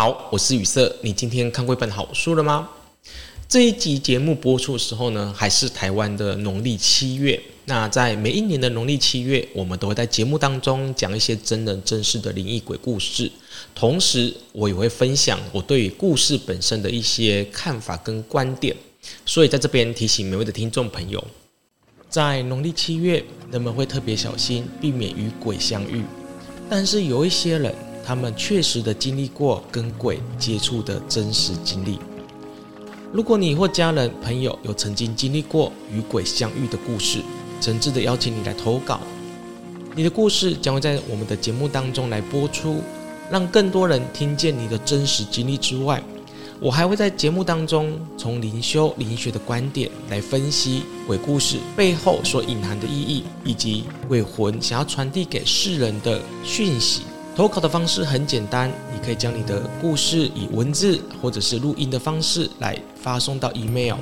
好，我是宇色。你今天看过一本好书了吗？这一集节目播出的时候呢，还是台湾的农历七月。那在每一年的农历七月，我们都会在节目当中讲一些真人真事的灵异鬼故事，同时我也会分享我对于故事本身的一些看法跟观点。所以在这边提醒每位的听众朋友，在农历七月，人们会特别小心，避免与鬼相遇。但是有一些人，他们确实的经历过跟鬼接触的真实经历。如果你或家人朋友有曾经经历过与鬼相遇的故事，诚挚的邀请你来投稿。你的故事将会在我们的节目当中来播出，让更多人听见你的真实经历之外，我还会在节目当中从灵修灵学的观点来分析鬼故事背后所隐含的意义，以及鬼魂想要传递给世人的讯息。投稿的方式很简单，你可以将你的故事以文字或者是录音的方式来发送到 email，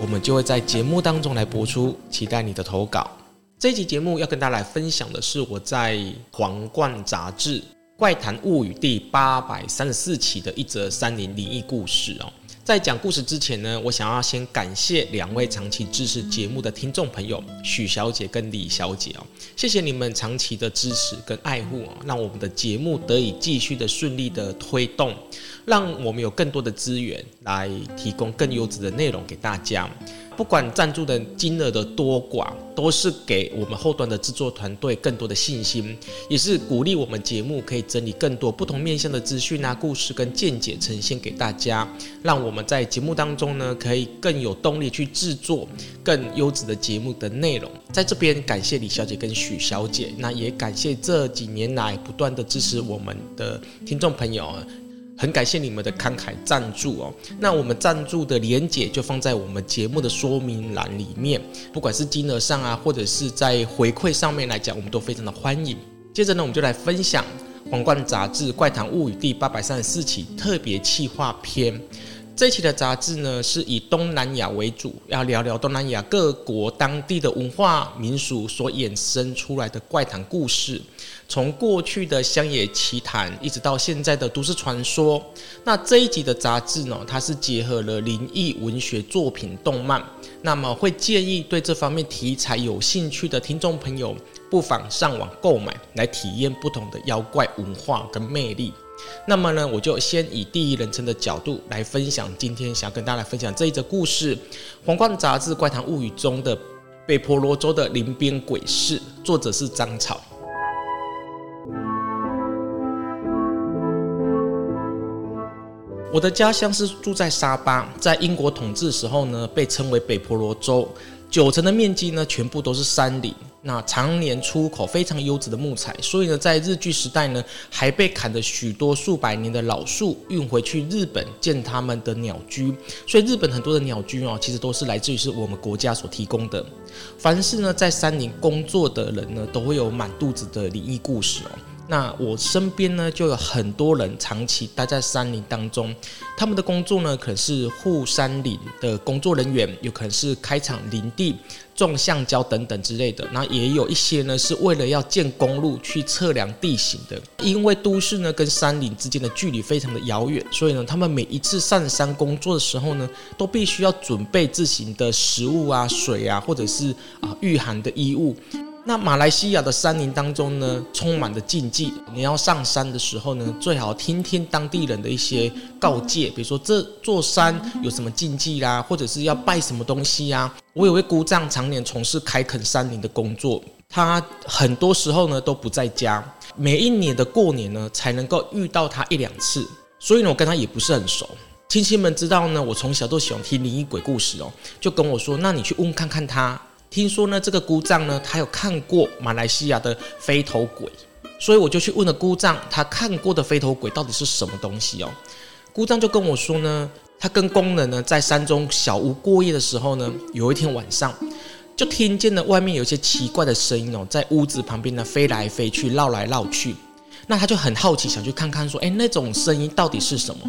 我们就会在节目当中来播出。期待你的投稿。这一集节目要跟大家来分享的是我在《皇冠杂志》《怪谈物语》第八百三十四期的一则山林灵异故事哦。在讲故事之前呢，我想要先感谢两位长期支持节目的听众朋友许小姐跟李小姐哦，谢谢你们长期的支持跟爱护哦，让我们的节目得以继续的顺利的推动，让我们有更多的资源来提供更优质的内容给大家。不管赞助的金额的多寡，都是给我们后端的制作团队更多的信心，也是鼓励我们节目可以整理更多不同面向的资讯啊、故事跟见解呈现给大家，让我们在节目当中呢，可以更有动力去制作更优质的节目的内容。在这边感谢李小姐跟许小姐，那也感谢这几年来不断的支持我们的听众朋友。很感谢你们的慷慨赞助哦，那我们赞助的连结就放在我们节目的说明栏里面，不管是金额上啊，或者是在回馈上面来讲，我们都非常的欢迎。接着呢，我们就来分享《皇冠杂志怪谈物语》第八百三十四期特别企划篇。这期的杂志呢，是以东南亚为主，要聊聊东南亚各国当地的文化民俗所衍生出来的怪谈故事，从过去的乡野奇谈，一直到现在的都市传说。那这一集的杂志呢，它是结合了灵异文学作品、动漫，那么会建议对这方面题材有兴趣的听众朋友，不妨上网购买，来体验不同的妖怪文化跟魅力。那么呢，我就先以第一人称的角度来分享今天想要跟大家来分享这一则故事，《皇冠杂志怪谈物语》中的北婆罗洲的林边鬼事，作者是张草。我的家乡是住在沙巴，在英国统治时候呢，被称为北婆罗洲，九成的面积呢，全部都是山林。那常年出口非常优质的木材，所以呢，在日据时代呢，还被砍了许多数百年的老树运回去日本建他们的鸟居。所以日本很多的鸟居哦，其实都是来自于是我们国家所提供的。凡是呢在山林工作的人呢，都会有满肚子的灵异故事哦。那我身边呢，就有很多人长期待在山林当中，他们的工作呢，可能是护山林的工作人员，有可能是开垦林地、种橡胶等等之类的。那也有一些呢，是为了要建公路去测量地形的。因为都市呢跟山林之间的距离非常的遥远，所以呢，他们每一次上山工作的时候呢，都必须要准备自行的食物啊、水啊，或者是啊御寒的衣物。那马来西亚的山林当中呢，充满了禁忌。你要上山的时候呢，最好听听当地人的一些告诫，比如说这座山有什么禁忌啦，或者是要拜什么东西呀。我有位姑丈常年从事开垦山林的工作，他很多时候呢都不在家，每一年的过年呢才能够遇到他一两次，所以呢我跟他也不是很熟。亲戚们知道呢，我从小都喜欢听灵异鬼故事哦，就跟我说，那你去问看看他。听说呢，这个姑丈呢，他有看过马来西亚的飞头鬼，所以我就去问了姑丈，他看过的飞头鬼到底是什么东西哦？姑丈就跟我说呢，他跟工人呢在山中小屋过夜的时候呢，有一天晚上就听见了外面有一些奇怪的声音哦，在屋子旁边呢飞来飞去，绕来绕去。那他就很好奇，想去看看说，哎，那种声音到底是什么？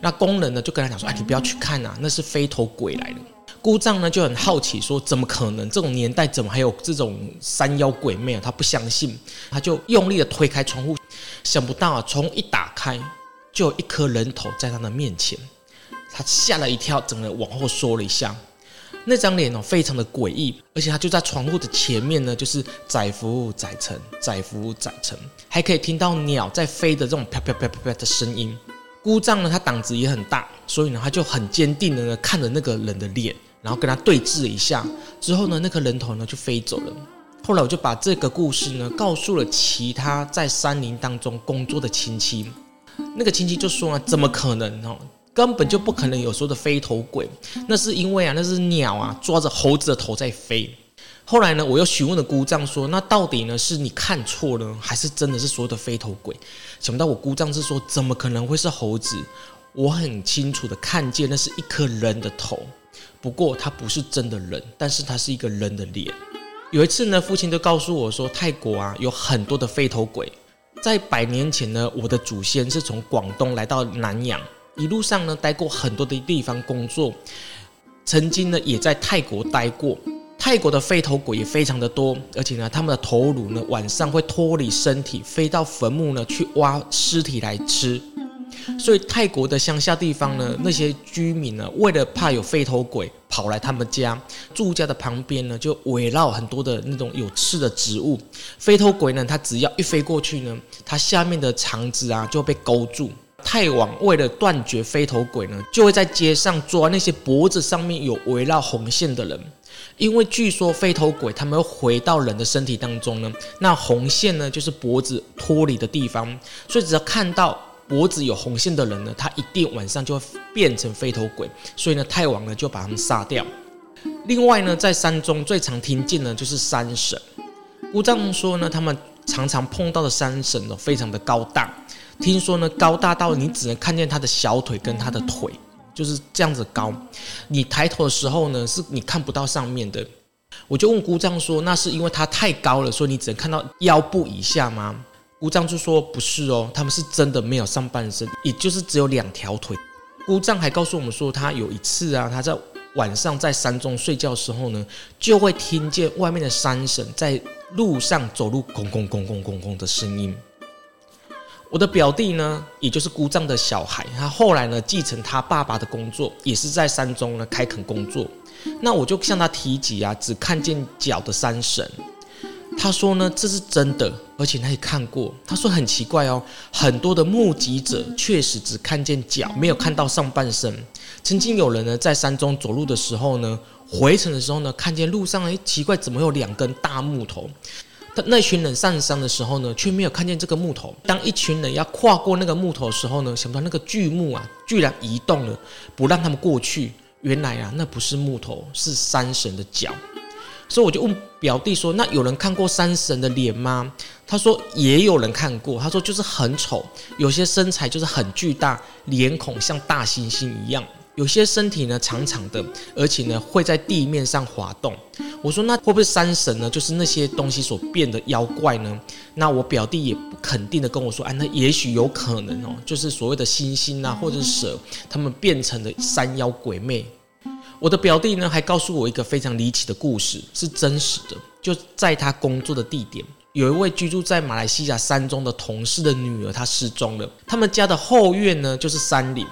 那工人呢就跟他讲说，哎，你不要去看啊，那是飞头鬼来的。姑丈呢就很好奇，说怎么可能？这种年代怎么还有这种山妖鬼魅啊？他不相信，他就用力的推开窗户，想不到啊，窗户一打开，就有一颗人头在他的面前，他吓了一跳，整个往后缩了一下。那张脸哦，非常的诡异，而且他就在窗户的前面呢，就是载浮载沉，载浮载沉，还可以听到鸟在飞的这种啪啪啪啪啪的声音。姑丈呢，他胆子也很大，所以呢，他就很坚定的呢看着那个人的脸，然后跟他对峙了一下，之后呢，那颗人头呢就飞走了。后来我就把这个故事呢告诉了其他在山林当中工作的亲戚，那个亲戚就说啊，怎么可能哦？根本就不可能有说的飞头鬼，那是因为啊，那是鸟啊抓着猴子的头在飞。后来呢，我又询问了姑丈说，那到底呢是你看错了，还是真的是所有的飞头鬼？想不到我姑丈是说，怎么可能会是猴子？我很清楚的看见那是一颗人的头，不过他不是真的人，但是他是一个人的脸。有一次呢，父亲就告诉我说，泰国啊有很多的飞头鬼，在百年前呢，我的祖先是从广东来到南洋。一路上呢，待过很多的地方工作，曾经呢也在泰国待过。泰国的飞头鬼也非常的多，而且呢，他们的头颅呢晚上会脱离身体，飞到坟墓呢去挖尸体来吃。所以泰国的乡下地方呢，那些居民呢，为了怕有飞头鬼跑来他们家住家的旁边呢，就围绕很多的那种有刺的植物。飞头鬼呢，它只要一飞过去呢，它下面的肠子啊就被勾住。泰王为了断绝飞头鬼呢，就会在街上抓那些脖子上面有围绕红线的人，因为据说飞头鬼他们会回到人的身体当中呢，那红线呢就是脖子脱离的地方，所以只要看到脖子有红线的人呢，他一定晚上就会变成飞头鬼，所以呢，太王呢就把他们杀掉。另外呢，在山中最常听见的就是山神，姑丈说呢，他们常常碰到的山神呢，非常的高大。听说呢，高大到你只能看见他的小腿跟他的腿，就是这样子高。你抬头的时候呢，是你看不到上面的。我就问姑丈说：“那是因为他太高了，所以你只能看到腰部以下吗？”姑丈就说：“不是哦，他们是真的没有上半身，也就是只有两条腿。”姑丈还告诉我们说，他有一次啊，他在晚上在山中睡觉的时候呢，就会听见外面的山神在路上走路，咣咣咣咣咣咣的声音。我的表弟呢，也就是姑丈的小孩，他后来呢继承他爸爸的工作，也是在山中呢开垦工作。那我就向他提及啊，只看见脚的山神。他说呢，这是真的，而且他也看过。他说很奇怪哦，很多的目击者确实只看见脚，没有看到上半身。曾经有人呢在山中走路的时候呢，回程的时候呢，看见路上哎奇怪，怎么有两根大木头？但那群人上山的时候呢，却没有看见这个木头。当一群人要跨过那个木头的时候呢，想不到那个巨木啊，居然移动了，不让他们过去。原来啊，那不是木头，是山神的脚。所以我就问表弟说：“那有人看过山神的脸吗？”他说：“也有人看过。”他说：“就是很丑，有些身材就是很巨大，脸孔像大猩猩一样。”有些身体呢长长的，而且呢会在地面上滑动。我说，那会不会山神呢？就是那些东西所变的妖怪呢？那我表弟也不肯定的跟我说，哎，那也许有可能哦，就是所谓的猩猩啊，或者是蛇，他们变成的山妖鬼魅。我的表弟呢还告诉我一个非常离奇的故事，是真实的。就在他工作的地点，有一位居住在马来西亚山中的同事的女儿，她失踪了。他们家的后院呢就是山林。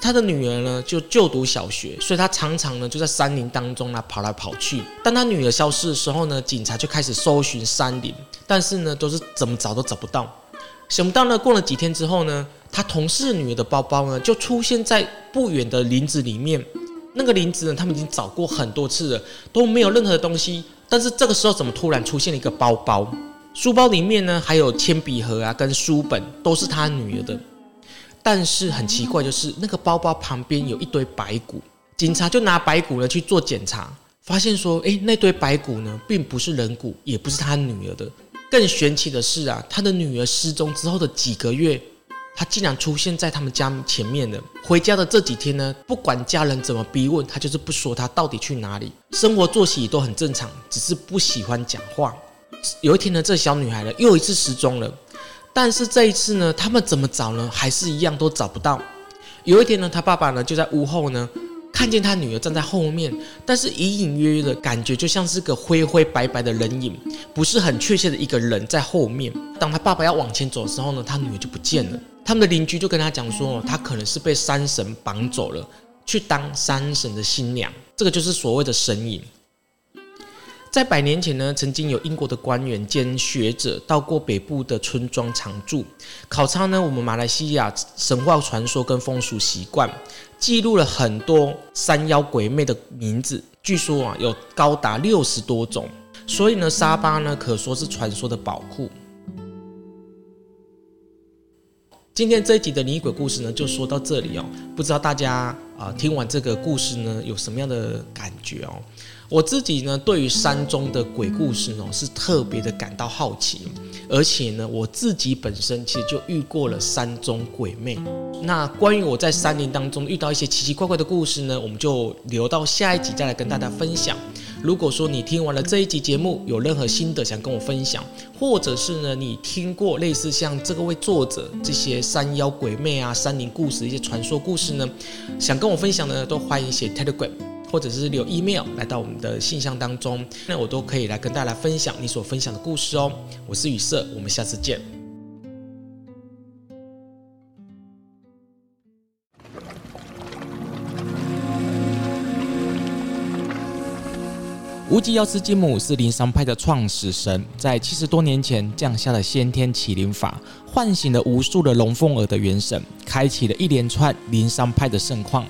他的女儿呢，就就读小学，所以他常常呢就在山林当中呢跑来跑去。当他女儿消失的时候呢，警察就开始搜寻山林，但是呢都是怎么找都找不到。想不到呢，过了几天之后呢，他同事女儿的包包呢就出现在不远的林子里面。那个林子呢，他们已经找过很多次了，都没有任何的东西。但是这个时候怎么突然出现了一个包包？书包里面呢还有铅笔盒啊，跟书本都是他女儿的。但是很奇怪，就是那个包包旁边有一堆白骨，警察就拿白骨呢去做检查，发现说，诶，那堆白骨呢，并不是人骨，也不是他女儿的。更玄奇的是啊，他的女儿失踪之后的几个月，他竟然出现在他们家前面了。回家的这几天呢，不管家人怎么逼问，他就是不说他到底去哪里，生活作息都很正常，只是不喜欢讲话。有一天呢，这小女孩呢又一次失踪了。但是这一次呢，他们怎么找呢？还是一样都找不到。有一天呢，他爸爸呢就在屋后呢，看见他女儿站在后面，但是隐隐约约的感觉就像是个灰灰白白的人影，不是很确切的一个人在后面。当他爸爸要往前走的时候呢，他女儿就不见了。他们的邻居就跟他讲说，他可能是被山神绑走了，去当山神的新娘。这个就是所谓的神隐。在百年前呢，曾经有英国的官员兼学者到过北部的村庄常住，考察呢我们马来西亚神话传说跟风俗习惯，记录了很多山妖鬼魅的名字，据说啊有高达六十多种，所以呢沙巴呢可说是传说的宝库。今天这一集的灵异鬼故事呢就说到这里哦，不知道大家啊、听完这个故事呢有什么样的感觉哦？我自己呢，对于山中的鬼故事呢，是特别的感到好奇，而且呢，我自己本身其实就遇过了山中鬼魅。那关于我在山林当中遇到一些奇奇怪怪的故事呢，我们就留到下一集再来跟大家分享。如果说你听完了这一集节目，有任何心得想跟我分享，或者是呢，你听过类似像这个位作者这些山妖鬼魅啊、山林故事一些传说故事呢，想跟我分享的呢，都欢迎写 Telegram。或者是留 email 来到我们的信箱当中，那我都可以来跟大家分享你所分享的故事哦。我是雨色，我们下次见。无极药师金母是灵山派的创始神，在七十多年前降下了先天麒麟法，唤醒了无数的龙凤耳的元神，开启了一连串灵山派的盛况。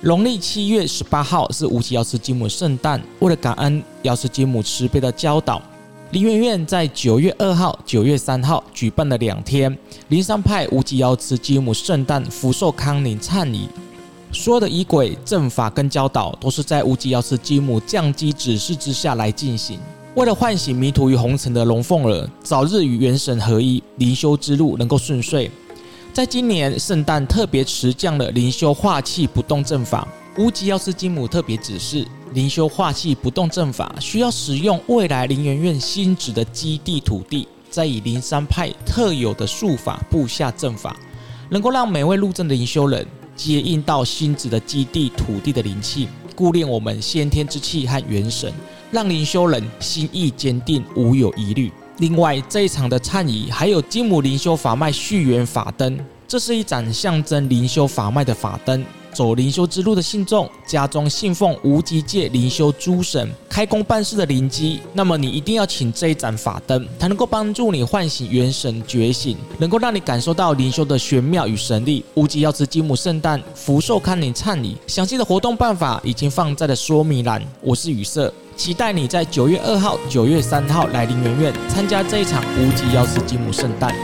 农历七月十八号是无极药师金母圣诞。为了感恩药师金母慈悲的教导，林媛媛在九月二号、九月三号举办了两天灵山派无极药师金母圣诞福寿康宁忏仪。所有的仪轨、阵法跟教导都是在无极药师金母降机指示之下来进行。为了唤醒迷途于红尘的龙凤儿，早日与元神合一，灵修之路能够顺遂。在今年圣诞特别持降了灵修化气不动阵法，无极药师金母特别指示，灵修化气不动阵法需要使用未来灵元院新址的基地土地，再以灵山派特有的术法布下阵法，能够让每位入阵的灵修人接应到星子的基地土地的灵气，固练我们先天之气和元神，让灵修人心意坚定，无有疑虑。另外，这一场的忏仪还有金母灵修法脉续缘法灯，这是一盏象征灵修法脉的法灯。走灵修之路的信众，家中信奉无极界灵修诸神，开工办事的灵机，那么你一定要请这一盏法灯，它能够帮助你唤醒元神觉醒，能够让你感受到灵修的玄妙与神力。无极药师金母圣诞福寿康宁忏仪，详细的活动办法已经放在了说明栏。我是雨色。期待你在九月二号、九月三号来灵元院参加这一场无极药师金母圣诞。